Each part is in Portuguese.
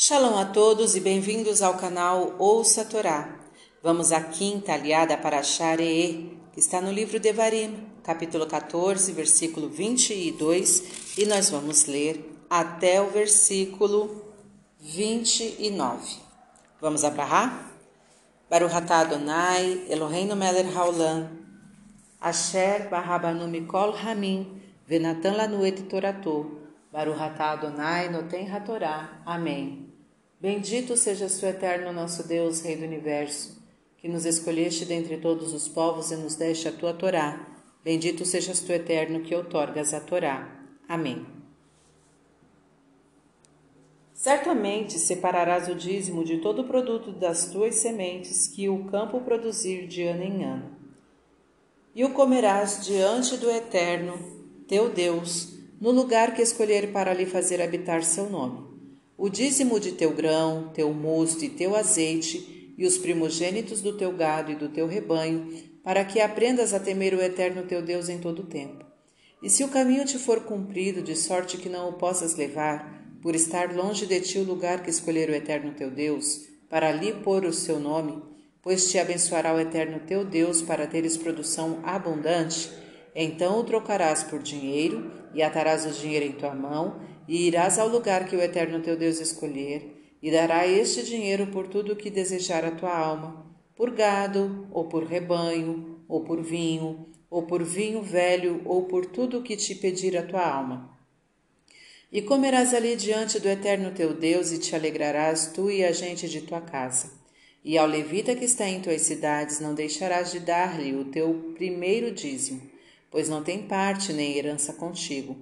Shalom a todos e bem-vindos ao canal Ouça a Torá. Vamos à quinta aliada para Sharee, que está no livro de Varim, capítulo 14, versículo 22, e nós vamos ler até o versículo 29. Vamos abrahar? Baruch atah Adonai, Eloheinu melech haolam, asher barabanu mikol hamim, venatan lanu et toratou, Baruch Adonai noten hatorá. Amém. Bendito seja o eterno nosso Deus, Rei do Universo, que nos escolheste dentre todos os povos e nos deste a tua Torá. Bendito sejas tu, eterno, que outorgas a Torá. Amém. Certamente separarás o dízimo de todo o produto das tuas sementes que o campo produzir de ano em ano. E o comerás diante do Eterno, teu Deus, no lugar que escolher para lhe fazer habitar seu nome o dízimo de teu grão, teu mosto e teu azeite, e os primogênitos do teu gado e do teu rebanho, para que aprendas a temer o eterno teu Deus em todo o tempo. E se o caminho te for cumprido, de sorte que não o possas levar, por estar longe de ti o lugar que escolher o eterno teu Deus, para ali pôr o seu nome, pois te abençoará o eterno teu Deus para teres produção abundante, então o trocarás por dinheiro e atarás o dinheiro em tua mão e irás ao lugar que o Eterno teu Deus escolher, e dará este dinheiro por tudo o que desejar a tua alma, por gado, ou por rebanho, ou por vinho, ou por vinho velho, ou por tudo o que te pedir a tua alma. E comerás ali diante do Eterno teu Deus, e te alegrarás tu e a gente de tua casa. E ao levita que está em tuas cidades não deixarás de dar-lhe o teu primeiro dízimo, pois não tem parte nem herança contigo.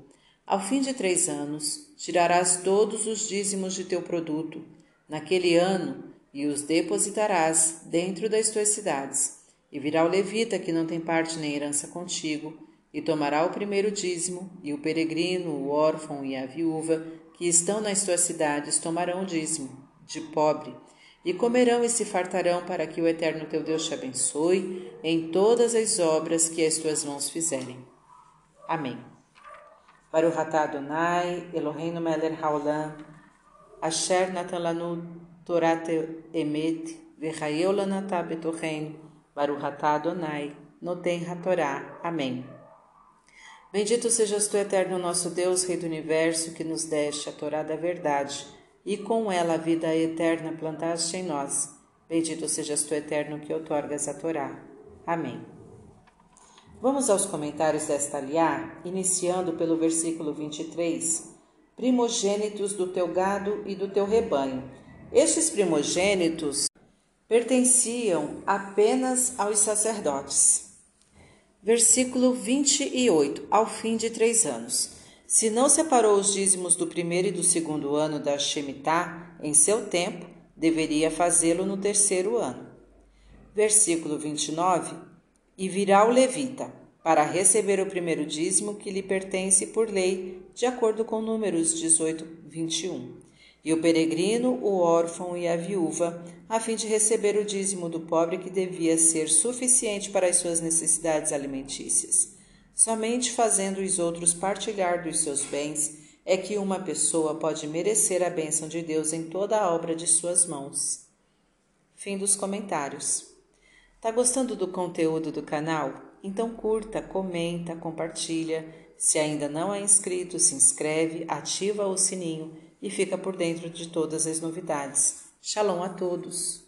Ao fim de três anos, tirarás todos os dízimos de teu produto, naquele ano, e os depositarás dentro das tuas cidades. E virá o levita, que não tem parte nem herança contigo, e tomará o primeiro dízimo, e o peregrino, o órfão e a viúva, que estão nas tuas cidades, tomarão o dízimo, de pobre, e comerão e se fartarão, para que o Eterno teu Deus te abençoe em todas as obras que as tuas mãos fizerem. Amém. Baruch atah Adonai, Eloheinu melech haolam, asher natan lanu torat emet, lanatah betocheinu, Baruch atah Adonai, noten hatorá. Amém. Bendito sejas tu, eterno nosso Deus, Rei do Universo, que nos deste a Torá da verdade, e com ela a vida eterna plantaste em nós. Bendito sejas tu, eterno, que outorgas a Torá. Amém. Vamos aos comentários desta aliá, iniciando pelo versículo 23. Primogênitos do teu gado e do teu rebanho. Estes primogênitos pertenciam apenas aos sacerdotes. Versículo 28. Ao fim de três anos. Se não separou os dízimos do primeiro e do segundo ano da Shemitah em seu tempo, deveria fazê-lo no terceiro ano. Versículo 29 e virá o levita, para receber o primeiro dízimo que lhe pertence por lei, de acordo com Números 18, 21. E o peregrino, o órfão e a viúva, a fim de receber o dízimo do pobre que devia ser suficiente para as suas necessidades alimentícias. Somente fazendo os outros partilhar dos seus bens é que uma pessoa pode merecer a bênção de Deus em toda a obra de suas mãos. Fim dos comentários. Tá gostando do conteúdo do canal? Então curta, comenta, compartilha. Se ainda não é inscrito, se inscreve, ativa o sininho e fica por dentro de todas as novidades. Shalom a todos!